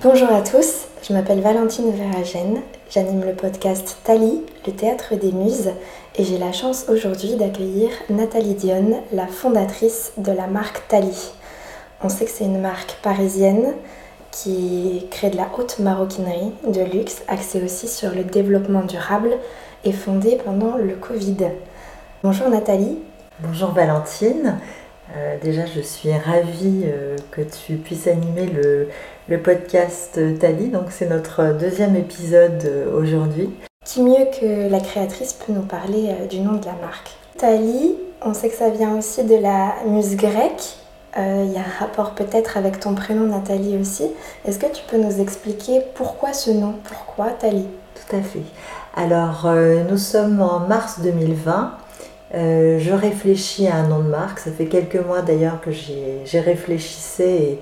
Bonjour à tous, je m'appelle Valentine Veragène, j'anime le podcast Tali, le théâtre des muses, et j'ai la chance aujourd'hui d'accueillir Nathalie Dionne, la fondatrice de la marque Tali. On sait que c'est une marque parisienne qui crée de la haute maroquinerie de luxe, axée aussi sur le développement durable et fondée pendant le Covid. Bonjour Nathalie. Bonjour Valentine. Euh, déjà, je suis ravie euh, que tu puisses animer le, podcast Tali. Donc, c'est notre deuxième épisode euh, aujourd'hui. Qui mieux que la créatrice peut nous parler du nom de la marque Tali, on sait que ça vient aussi de la muse grecque. Il y a un rapport peut-être avec ton prénom Nathalie aussi. Est-ce que tu peux nous expliquer pourquoi ce nom? Pourquoi Tali? Tout à fait. Alors, nous sommes en mars 2020. Euh, je réfléchis à un nom de marque. Ça fait quelques mois d'ailleurs que j'ai réfléchissé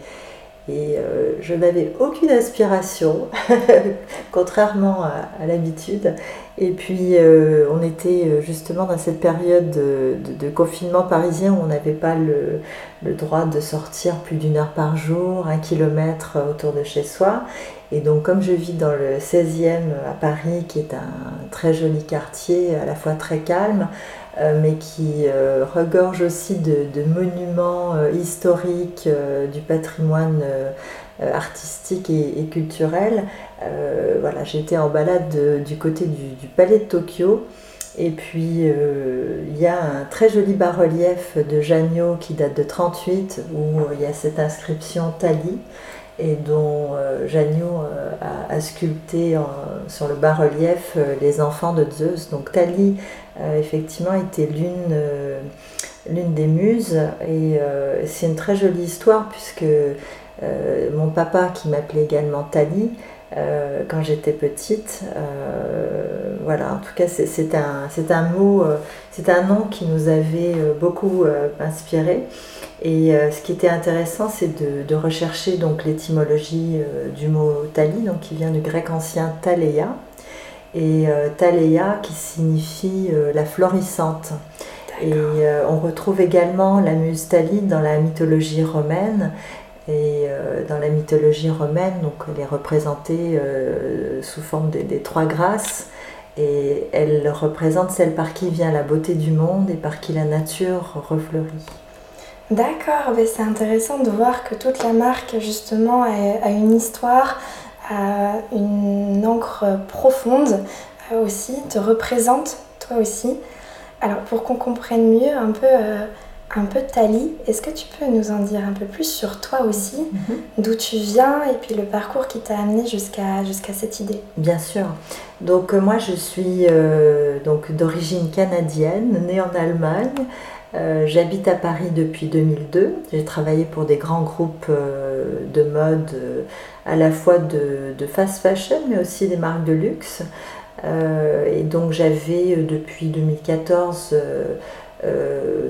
et, euh, je n'avais aucune aspiration, contrairement à, l'habitude. Et puis euh, on était justement dans cette période de, confinement parisien où on n'avait pas le, droit de sortir plus d'une heure par jour, un kilomètre autour de chez soi. Et donc comme je vis dans le 16e à Paris, qui est un très joli quartier, à la fois très calme, euh, mais qui euh, regorge aussi de, monuments euh, historiques, du patrimoine artistique et, culturel. voilà, j'étais en balade du côté du, palais de Tokyo. Et puis il y a un très joli bas-relief de Janio qui date de 38 où il y a cette inscription Tali et dont euh, Janio euh, a, sculpté sur le bas-relief euh, les enfants de Zeus. Donc Thalie, effectivement, était l'une l'une des muses et c'est une très jolie histoire puisque mon papa, qui m'appelait également Thalie, quand j'étais petite. voilà, en tout cas, c'est un, un mot, c'est un nom qui nous avait beaucoup inspiré. Et euh, ce qui était intéressant, c'est de, rechercher donc l'étymologie euh, du mot tali, donc qui vient du grec ancien taleia, et euh, qui signifie la florissante. Et on retrouve également la muse Thalie dans la mythologie romaine. Et dans la mythologie romaine, donc elle est représentée sous forme des, trois grâces. Et elle représente celle par qui vient la beauté du monde et par qui la nature refleurit. D'accord, c'est intéressant de voir que toute la marque justement a, une histoire, a une encre profonde aussi, te représente toi aussi. Alors pour qu'on comprenne mieux un peu, euh, un peu Tali, est-ce que tu peux nous en dire un peu plus sur toi aussi, mhm. d'où tu viens et puis le parcours qui t'a amené jusqu'à jusqu'à cette idée? Bien sûr. Donc euh, moi je suis euh, donc d'origine canadienne, née en Allemagne. Euh, j'habite à Paris depuis 2002. J'ai travaillé pour des grands groupes de mode, à la fois de, fast fashion, mais aussi des marques de luxe. Et donc j'avais depuis 2014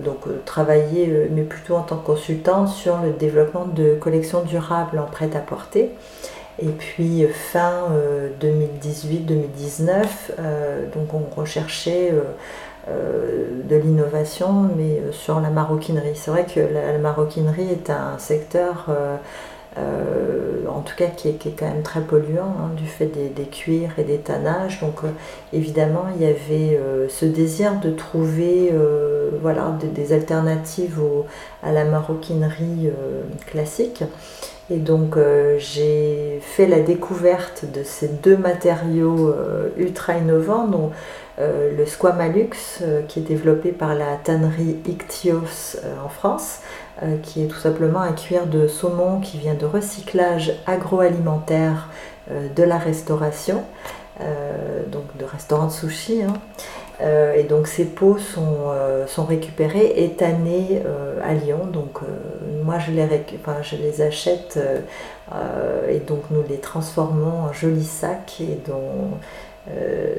donc, travaillé, mais plutôt en tant que consultante, sur le développement de collections durables en prêt-à-porter. Et puis fin 2018-2019, donc on recherchait euh, de l'innovation, mais euh, sur la maroquinerie. C'est vrai que la, maroquinerie est un secteur, euh, en tout cas, qui est, quand même très polluant hein, du fait des, cuirs et des tannages. Donc, évidemment, il y avait ce désir de trouver voilà, des, alternatives à la maroquinerie classique. Et donc j'ai fait la découverte de ces deux matériaux ultra innovants euh, le Squamalux, euh, qui est développé par la tannerie Ictios euh, en France, qui est tout simplement un cuir de saumon qui vient de recyclage agroalimentaire de la restauration, donc de restaurant de sushi. Hein. et donc ces peaux sont, récupérées et tannées à Lyon. Donc moi je les, je les achète et donc nous les transformons en jolis sacs et dont euh,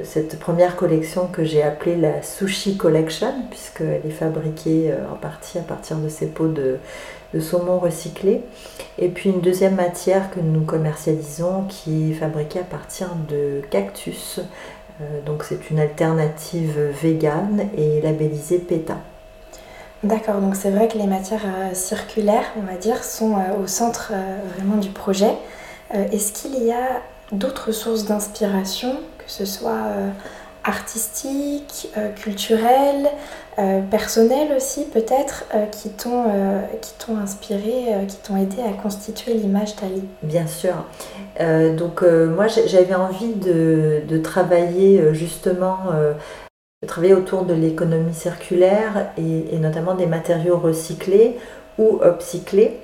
cette première collection que j'ai appelée la Sushi Collection, puisqu'elle est fabriquée euh, en partie à partir de ces pots de, saumon recyclé. Et puis une deuxième matière que nous commercialisons qui est fabriquée à partir de cactus. Euh, donc c'est une alternative végane et labellisée PETA. D'accord, donc c'est vrai que les matières circulaires, on va dire, sont au centre vraiment du projet. Est-ce qu'il y a d'autres sources d'inspiration, que ce soit artistiques, culturelles, personnelles aussi peut-être, qui t'ont inspiré, qui t'ont aidé à constituer l'image d'Ali Bien sûr. donc moi j'avais envie de, de travailler justement de travailler autour de l'économie circulaire et, notamment des matériaux recyclés ou upcyclés.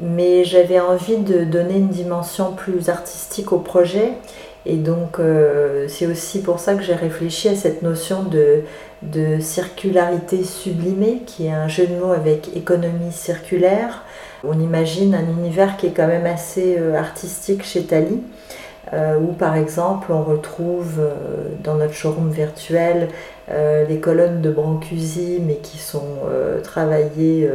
Mais j'avais envie de donner une dimension plus artistique au projet. Et donc euh, c'est aussi pour ça que j'ai réfléchi à cette notion de, de circularité sublimée, qui est un jeu de mots avec économie circulaire. On imagine un univers qui est quand même assez euh, artistique chez Tali. Euh, où par exemple on retrouve dans notre showroom virtuel euh, les colonnes de Brancusi, mais qui sont euh, travaillées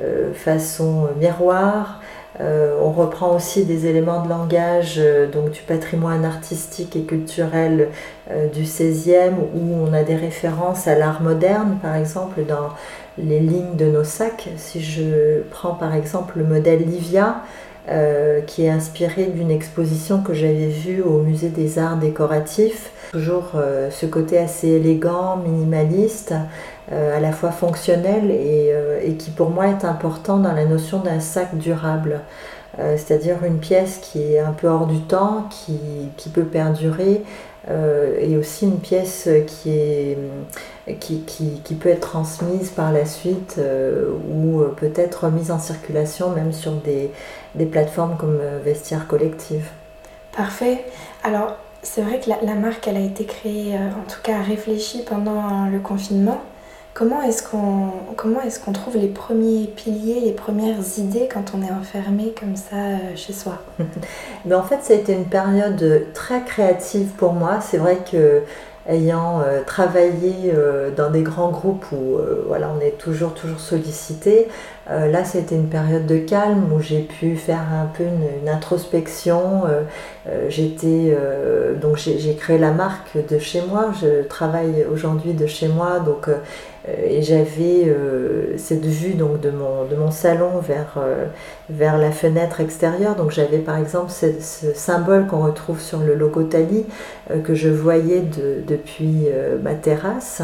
euh, façon miroir. On reprend aussi des éléments de langage donc du patrimoine artistique et culturel du 16e où on a des références à l'art moderne par exemple dans les lignes de nos sacs. Si je prends par exemple le modèle Livia, qui est inspiré d'une exposition que j'avais vue au musée des arts décoratifs Toujours euh, ce côté assez élégant, minimaliste, euh, à la fois fonctionnel euh, et, qui pour moi est important dans la notion d'un sac durable. C'est-à-dire une pièce qui est un peu hors du temps, qui, peut perdurer, et aussi une pièce qui, est, qui, peut être transmise par la suite ou peut-être mise en circulation même sur des, des plateformes comme Vestiaire Collective. Parfait. Alors, c'est vrai que la, marque, elle a été créée, euh, en tout cas réfléchie pendant le confinement. Comment est-ce qu'on trouve les premiers piliers, les premières idées quand on est enfermé comme ça euh, chez soi? Mais en fait, ça a été une période très créative pour moi. C'est vrai que ayant euh, travaillé dans des grands groupes où on est toujours toujours sollicité, là, c'était une période de calme où j'ai pu faire un peu une, introspection. j'étais donc j'ai créé la marque de chez moi. Je travaille aujourd'hui de chez moi, et j'avais cette vue donc de mon, de mon salon vers, vers la fenêtre extérieure. Donc j'avais par exemple ce, symbole qu'on retrouve sur le logo Tali que je voyais depuis ma terrasse.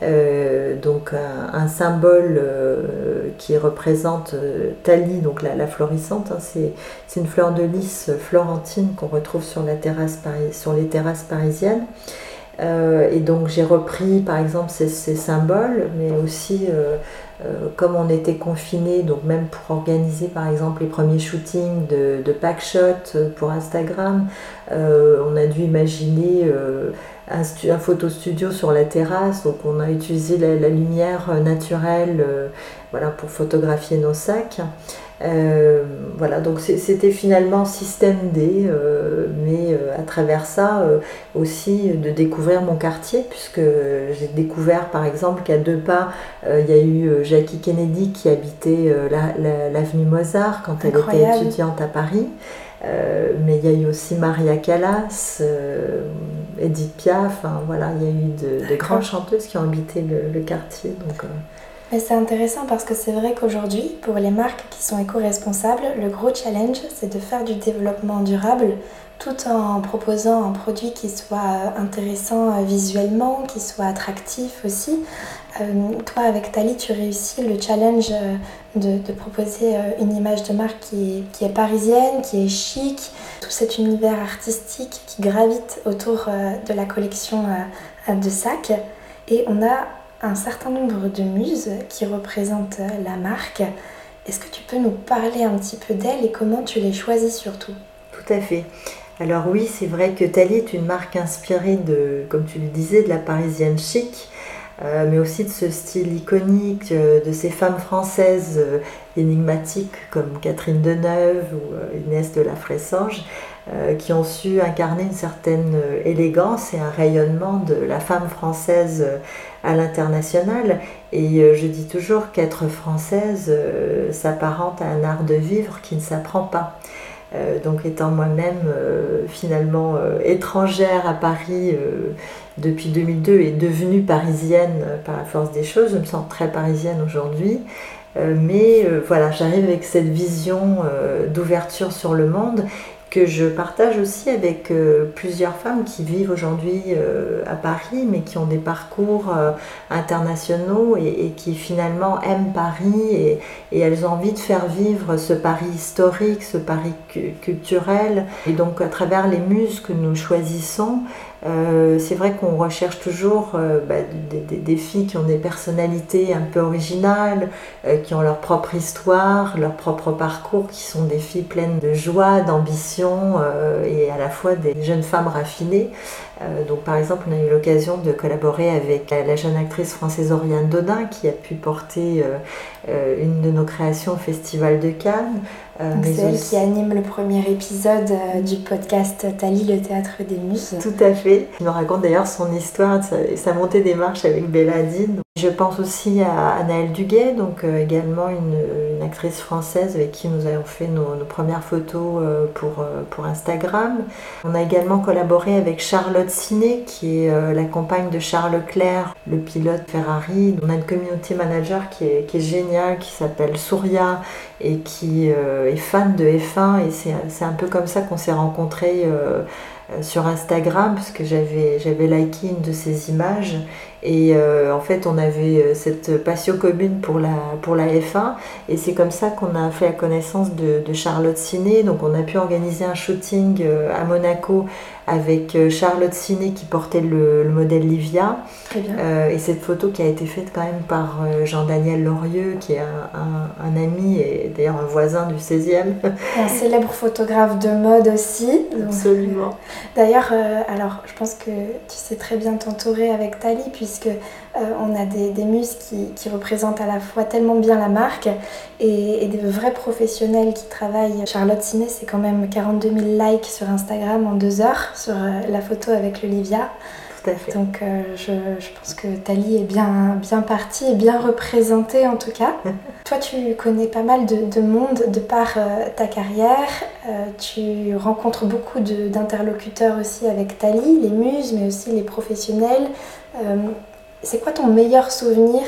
Euh, donc un, symbole euh, qui représente euh, Thalie, donc la, florissante, hein, c'est, une fleur de lys florentine qu'on retrouve sur, la terrasse, sur les terrasses parisiennes. Et donc j'ai repris par exemple ces, symboles, mais aussi comme on était confinés, donc même pour organiser par exemple les premiers shootings de, de packshot pour Instagram, on a dû imaginer un, photo studio sur la terrasse, donc on a utilisé la, lumière euh, naturelle euh, voilà, pour photographier nos sacs. Euh, voilà, donc c'était finalement système D, mais à travers ça aussi de découvrir mon quartier, puisque j'ai découvert par exemple qu'à deux pas, il y a eu Jackie Kennedy qui habitait l'avenue Mozart quand elle était étudiante à Paris. Euh, mais il y a eu aussi Maria Callas, euh, Edith Piaf, voilà, il y a eu de, grandes chanteuses qui ont habité le, quartier. Donc, euh. C'est intéressant parce que c'est vrai qu'aujourd'hui, pour les marques qui sont éco-responsables, le gros challenge, c'est de faire du développement durable tout en proposant un produit qui soit intéressant visuellement, qui soit attractif aussi. toi, avec Tali, tu réussis le challenge de, proposer euh, une image de marque qui est, parisienne, qui est chic, tout cet univers artistique qui gravite autour euh, de la collection euh, de sacs. Et on a un certain nombre de muses qui représentent la marque. Est-ce que tu peux nous parler un petit peu d'elles et comment tu les choisis surtout? Tout à fait. Alors oui, c'est vrai que Tali est une marque inspirée de, comme tu le disais, de la parisienne chic. Euh, mais aussi de ce style iconique, euh, de ces femmes françaises euh, énigmatiques comme Catherine Deneuve ou Inès de la Fressange, qui ont su incarner une certaine élégance et un rayonnement de la femme française à l'international. Et je dis toujours qu'être française s'apparente à un art de vivre qui ne s'apprend pas. donc étant moi-même finalement étrangère à Paris depuis 2002 est devenue parisienne euh, par la force des choses. Je me sens très parisienne aujourd'hui. Euh, mais euh, voilà, j'arrive avec cette vision d'ouverture sur le monde que je partage aussi avec euh, plusieurs femmes qui vivent aujourd'hui euh, à Paris, mais qui ont des parcours euh, internationaux et, qui finalement aiment Paris et, et, elles ont envie de faire vivre ce Paris historique, ce Paris culturel. Et donc à travers les muses que nous choisissons, euh, c'est vrai qu'on recherche toujours euh, bah, des, filles qui ont des personnalités un peu originales, euh, qui ont leur propre histoire, leur propre parcours, qui sont des filles pleines de joie, d'ambition et à la fois des jeunes femmes raffinées. donc par exemple, on a eu l'occasion de collaborer avec la, jeune actrice française Oriane Dodin qui a pu porter une de nos créations au Festival de Cannes. Euh, c'est elle qui anime le premier épisode euh, du podcast Tali, le théâtre des muses. Tout à fait. Il nous raconte d'ailleurs son histoire et sa, montée des marches avec Belladine. Je pense aussi à Anaëlle Duguet, donc euh, également une, actrice française avec qui nous avons fait nos, premières photos pour, pour Instagram. On a également collaboré avec Charlotte Ciné, qui est la compagne de Charles Leclerc, le pilote Ferrari. On a une community manager qui est, géniale, qui s'appelle Souria et qui est fan de F1 et c'est un peu comme ça qu'on s'est rencontrés euh, euh, sur Instagram parce que j'avais liké une de ses images et euh, en fait on avait cette passion commune pour la, pour la F1 et c'est comme ça qu'on a fait la connaissance de, de Charlotte Ciné donc on a pu organiser un shooting à Monaco avec euh, Charlotte Ciné qui portait le, modèle Livia. Euh, et cette photo qui a été faite quand même par euh, Jean-Daniel Lorieux, qui est un, ami et d'ailleurs un voisin du 16e. Un célèbre photographe de mode aussi. Absolument. D'ailleurs, alors je pense que tu sais très bien t'entourer avec Tali, puisque on a des, muses qui, représentent à la fois tellement bien la marque et, des vrais professionnels qui travaillent. Charlotte Ciné, c'est quand même 42 000 likes sur Instagram en deux heures sur euh, la photo avec l'Olivia. Tout à fait. Donc euh, je, je, pense que Tali est bien, bien partie et bien représentée en tout cas. Toi, tu connais pas mal de, monde de par euh, ta carrière. tu rencontres beaucoup d'interlocuteurs aussi avec Tali, les muses, mais aussi les professionnels. C'est quoi ton meilleur souvenir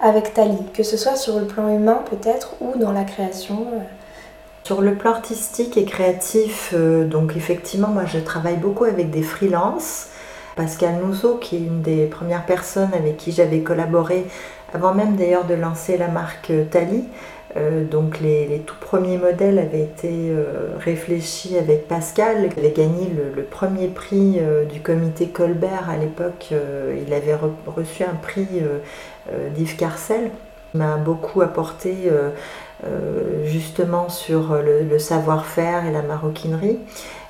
avec Tali, que ce soit sur le plan humain peut-être ou dans la création sur le plan artistique et créatif, euh, donc effectivement, moi je travaille beaucoup avec des freelances. Pascal Nouzeau, qui est une des premières personnes avec qui j'avais collaboré, avant même d'ailleurs de lancer la marque Tali. Euh, donc les, tout premiers modèles avaient été euh, réfléchis avec Pascal, qui avait gagné le, premier prix du comité Colbert à l'époque. il avait reçu un prix d'Yves Carcel. M'a beaucoup apporté euh, justement sur le, savoir-faire et la maroquinerie.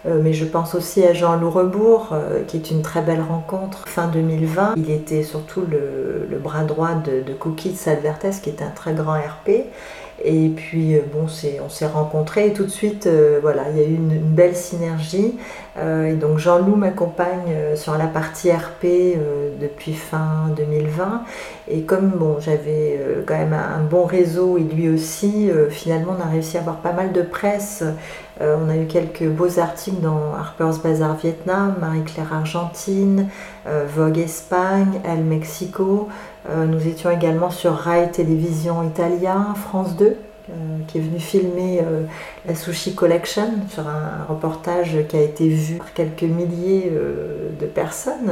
Euh, mais je pense aussi à Jean-Loup Rebourg, euh, qui est une très belle rencontre. Fin 2020, il était surtout le, bras droit de, de Cookies Salvertes, qui est un très grand RP. Et puis, bon, on s'est rencontrés et tout de suite, voilà, il y a eu une, belle synergie. et donc, Jean-Loup m'accompagne sur la partie RP depuis fin 2020. Et comme bon, j'avais quand même un, bon réseau et lui aussi, finalement, on a réussi à avoir pas mal de presse euh, on a eu quelques beaux articles dans Harper's Bazaar Vietnam, Marie-Claire Argentine, euh, Vogue Espagne, Elle Mexico. Euh, nous étions également sur Rai Télévision Italien, France 2, qui est venu filmer la Sushi Collection sur un reportage qui a été vu par quelques milliers de personnes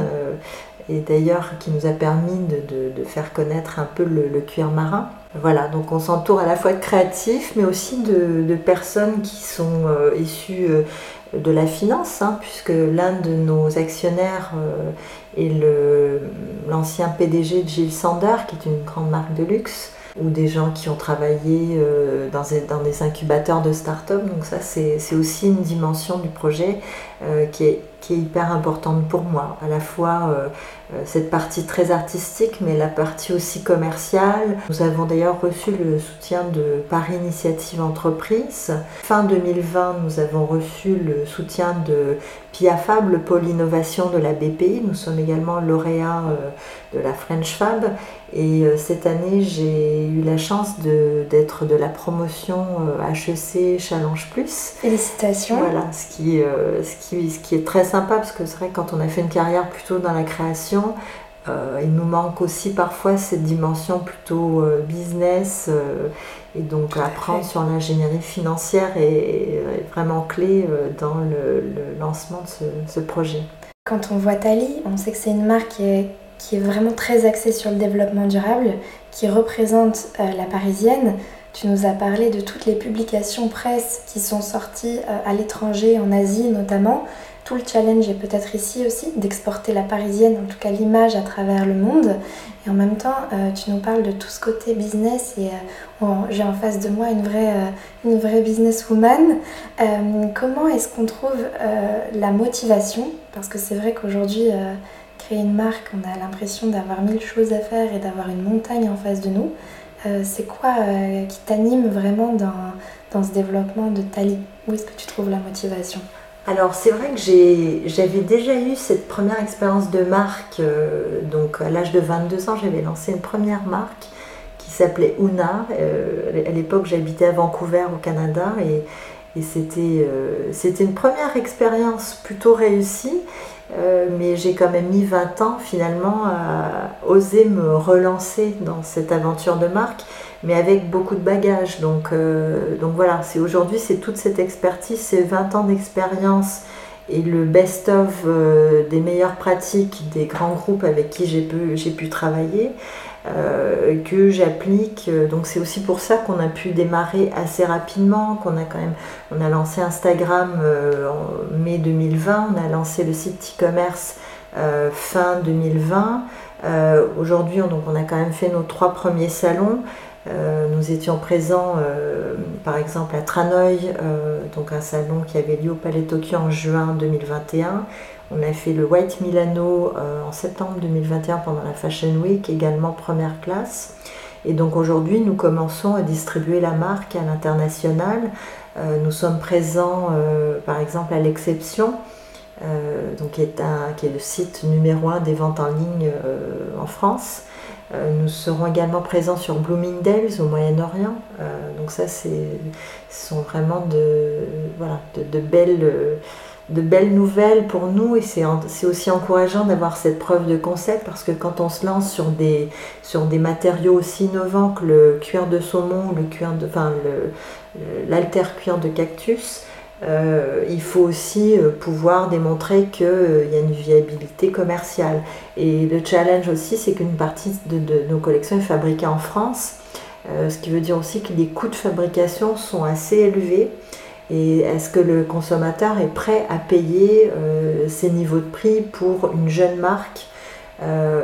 et d'ailleurs qui nous a permis de, faire connaître un peu le cuir marin. Voilà, donc on s'entoure à la fois de créatifs, mais aussi de, personnes qui sont euh, issues euh, de la finance, hein, puisque l'un de nos actionnaires euh, est l'ancien PDG de Gilles Sander, qui est une grande marque de luxe, ou des gens qui ont travaillé dans, des, incubateurs de start-up. Donc ça, c'est aussi une dimension du projet qui est, qui, est, hyper importante pour moi. À la fois euh, cette partie très artistique, mais la partie aussi commerciale. Nous avons d'ailleurs reçu le soutien de Paris Initiative Entreprise. Fin 2020, nous avons reçu le soutien de PIAFAB, le pôle innovation de la BPI. Nous sommes également lauréats euh, de la French Fab. Et euh, cette année, j'ai eu la chance d'être de, la promotion HEC Challenge Plus. Félicitations. Voilà, ce qui, ce, qui, ce qui est très sympa parce que c'est vrai que quand on a fait une carrière plutôt dans la création, il nous manque aussi parfois cette dimension plutôt business et donc apprendre sur l'ingénierie financière est, vraiment clé dans le, lancement de ce, projet. Quand on voit Tali, on sait que c'est une marque qui est, qui est, vraiment très axée sur le développement durable, qui représente la parisienne. Tu nous as parlé de toutes les publications presse qui sont sorties euh, à l'étranger, en Asie notamment. Tout le challenge est peut-être ici aussi d'exporter la parisienne, en tout cas l'image à travers le monde. Et en même temps, euh, tu nous parles de tout ce côté business et euh, j'ai en face de moi une vraie, une vraie businesswoman. comment est-ce qu'on trouve la motivation? Parce que c'est vrai qu'aujourd'hui, créer une marque, on a l'impression d'avoir mille choses à faire et d'avoir une montagne en face de nous. Euh, c'est quoi euh, qui t'anime vraiment dans, dans, ce développement de Tali Où est-ce que tu trouves la motivation? Alors c'est vrai que j'avais déjà eu cette première expérience de marque, euh, donc à l'âge de 22 ans j'avais lancé une première marque qui s'appelait Una. à l'époque j'habitais à Vancouver au Canada et, et c'était une première expérience plutôt réussie euh, mais j'ai quand même mis 20 ans finalement à oser me relancer dans cette aventure de marque, mais avec beaucoup de bagages. Donc, euh, donc voilà, c'est aujourd'hui c'est toute cette expertise, c'est 20 ans d'expérience et le best-of euh, des meilleures pratiques des grands groupes avec qui j'ai pu, pu travailler. Euh, que j'applique. Donc c'est aussi pour ça qu'on a pu démarrer assez rapidement, qu'on a quand même, on a lancé Instagram en mai 2020, on a lancé le site e-commerce fin 2020. Aujourd'hui, donc on a quand même fait nos trois premiers salons. Nous étions présents par exemple à Tranoï, donc un salon qui avait lieu au Palais Tokyo en juin 2021. On a fait le White Milano euh, en septembre 2021 pendant la Fashion Week, également première classe. Et donc aujourd'hui, nous commençons à distribuer la marque à l'international. Euh, nous sommes présents, euh, par exemple, à l'Exception, donc qui est, qui est, le site numéro un des ventes en ligne en France. Nous serons également présents sur Bloomingdale's au Moyen-Orient. donc ça, ce sont vraiment de, belles nouvelles pour nous et c'est aussi encourageant d'avoir cette preuve de concept parce que quand on se lance sur des, matériaux aussi innovants que le cuir de saumon, le cuir enfin l'alter cuir de cactus, euh, il faut aussi euh, pouvoir démontrer qu'il euh, y a une viabilité commerciale. Et le challenge aussi, c'est qu'une partie de, nos collections est fabriquée en France, ce qui veut dire aussi que les coûts de fabrication sont assez élevés. Et est-ce que le consommateur est prêt à payer ces niveaux de prix pour une jeune marque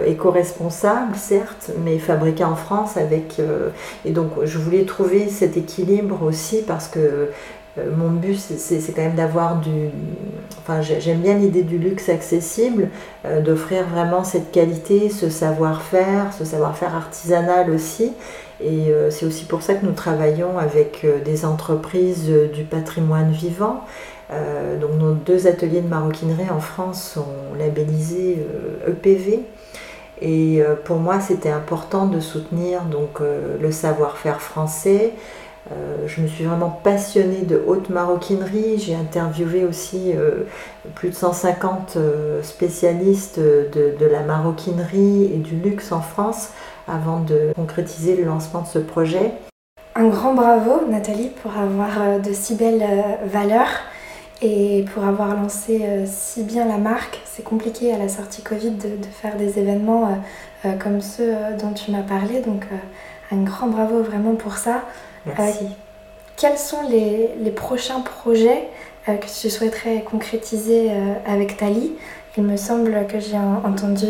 éco-responsable, certes, mais fabriquée en France avec. Et donc, je voulais trouver cet équilibre aussi parce que mon but, c'est quand même d'avoir du. Enfin, j'aime bien l'idée du luxe accessible, d'offrir vraiment cette qualité, ce savoir-faire, ce savoir-faire artisanal aussi, et euh, c'est aussi pour ça que nous travaillons avec euh, des entreprises euh, du patrimoine vivant. donc nos deux ateliers de maroquinerie en France sont labellisés EPV. E Et pour moi, c'était important de soutenir donc, le savoir-faire français. Je me suis vraiment passionnée de haute maroquinerie. J'ai interviewé aussi plus de 150 spécialistes de, la maroquinerie et du luxe en France avant de concrétiser le lancement de ce projet. Un grand bravo Nathalie pour avoir euh, de si belles euh, valeurs et pour avoir lancé euh, si bien la marque. C'est compliqué à la sortie Covid de, faire des événements comme ceux dont tu m'as parlé, donc un grand bravo vraiment pour ça. Merci. quels sont les, les prochains projets que tu souhaiterais concrétiser avec Tali Il me semble que j'ai entendu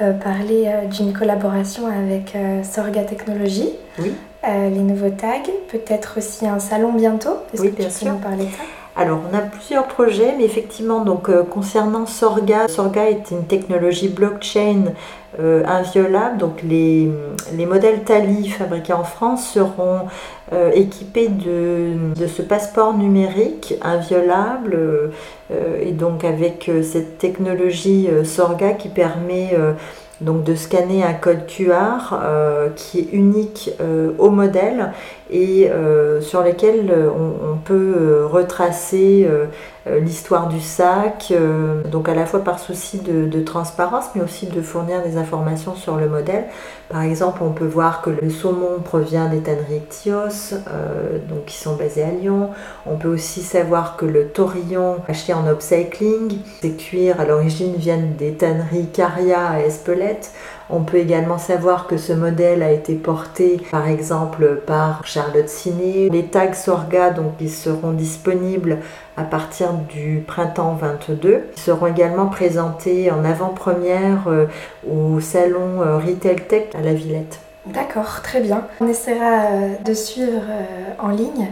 euh, parler euh, d'une collaboration avec euh, Sorga Technologies. Oui. les nouveaux tags, peut-être aussi un salon bientôt? Est-ce oui, que bien tu sûr. nous parler de ça? Alors, on a plusieurs projets, mais effectivement, donc concernant Sorga, Sorga est une technologie blockchain inviolable. Donc, les, les, modèles Tali fabriqués en France seront équipés de, ce passeport numérique inviolable euh, et donc avec euh, cette technologie euh, Sorga qui permet donc de scanner un code QR qui est unique au modèle et sur lequel on, peut retracer euh, l'histoire du sac, euh, donc à la fois par souci de, transparence, mais aussi de fournir des informations sur le modèle. Par exemple, on peut voir que le saumon provient des tanneries Ictios, donc qui sont basées à Lyon. On peut aussi savoir que le taurillon acheté en upcycling, ces cuirs à l'origine viennent des tanneries Caria à Espelette. On peut également savoir que ce modèle a été porté par exemple par Charlotte Ciné. Les tags Sorga, donc ils seront disponibles à partir du printemps 22. Ils seront également présentés en avant-première euh, au salon euh, Retail Tech à la Villette. D'accord, très bien. On essaiera euh, de suivre en ligne.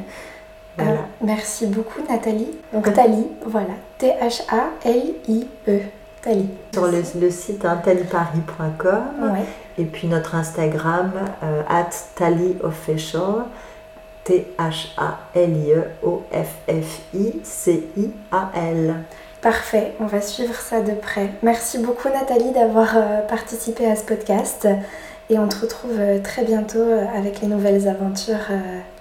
merci beaucoup Nathalie. Donc Tali, voilà, T-H-A-L-I-E. Tali. Sur le, site hein, taliparis.com et puis notre Instagram euh, at taliofficial T-H-A-L-I-E-O-F-F-I-C-I-A-L. Parfait, on va suivre ça de près. Merci beaucoup Nathalie d'avoir euh, participé à ce podcast et on te retrouve euh, très bientôt avec les nouvelles aventures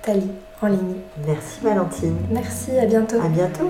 Tali en ligne. Merci Valentine. Merci, à bientôt. À bientôt.